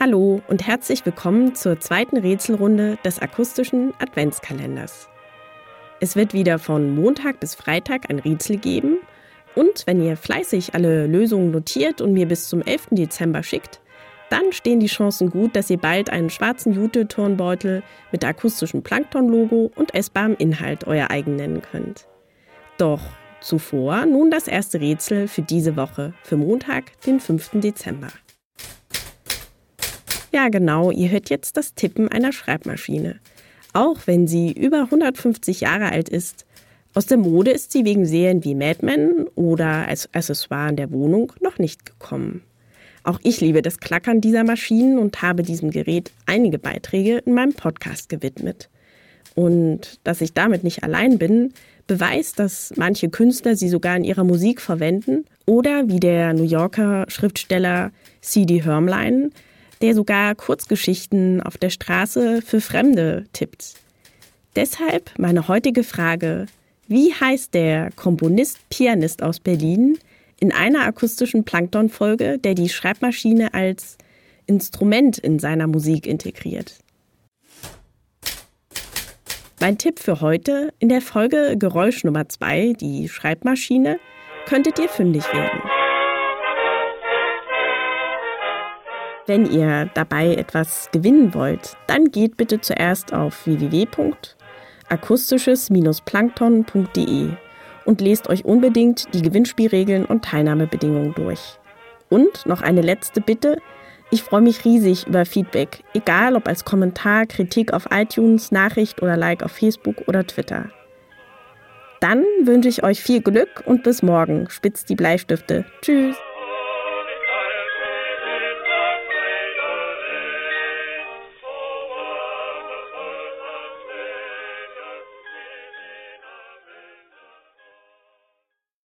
Hallo und herzlich willkommen zur zweiten Rätselrunde des akustischen Adventskalenders. Es wird wieder von Montag bis Freitag ein Rätsel geben und wenn ihr fleißig alle Lösungen notiert und mir bis zum 11. Dezember schickt, dann stehen die Chancen gut, dass ihr bald einen schwarzen Jute-Turnbeutel mit akustischem Plankton-Logo und essbarem Inhalt euer eigen nennen könnt. Doch zuvor nun das erste Rätsel für diese Woche, für Montag, den 5. Dezember. Ja, genau, ihr hört jetzt das Tippen einer Schreibmaschine. Auch wenn sie über 150 Jahre alt ist, aus der Mode ist sie wegen Serien wie Mad Men oder als Accessoire in der Wohnung noch nicht gekommen. Auch ich liebe das Klackern dieser Maschinen und habe diesem Gerät einige Beiträge in meinem Podcast gewidmet. Und dass ich damit nicht allein bin, beweist, dass manche Künstler sie sogar in ihrer Musik verwenden oder wie der New Yorker Schriftsteller C.D. Hermlein, der sogar Kurzgeschichten auf der Straße für Fremde tippt. Deshalb meine heutige Frage, wie heißt der Komponist-Pianist aus Berlin, in einer akustischen Plankton-Folge, der die Schreibmaschine als Instrument in seiner Musik integriert. Mein Tipp für heute, in der Folge Geräusch Nummer 2, die Schreibmaschine, könntet ihr fündig werden. Wenn ihr dabei etwas gewinnen wollt, dann geht bitte zuerst auf www.akustisches-plankton.de und lest euch unbedingt die Gewinnspielregeln und Teilnahmebedingungen durch. Und noch eine letzte Bitte. Ich freue mich riesig über Feedback, egal ob als Kommentar, Kritik auf iTunes, Nachricht oder Like auf Facebook oder Twitter. Dann wünsche ich euch viel Glück und bis morgen. Spitzt die Bleistifte. Tschüss.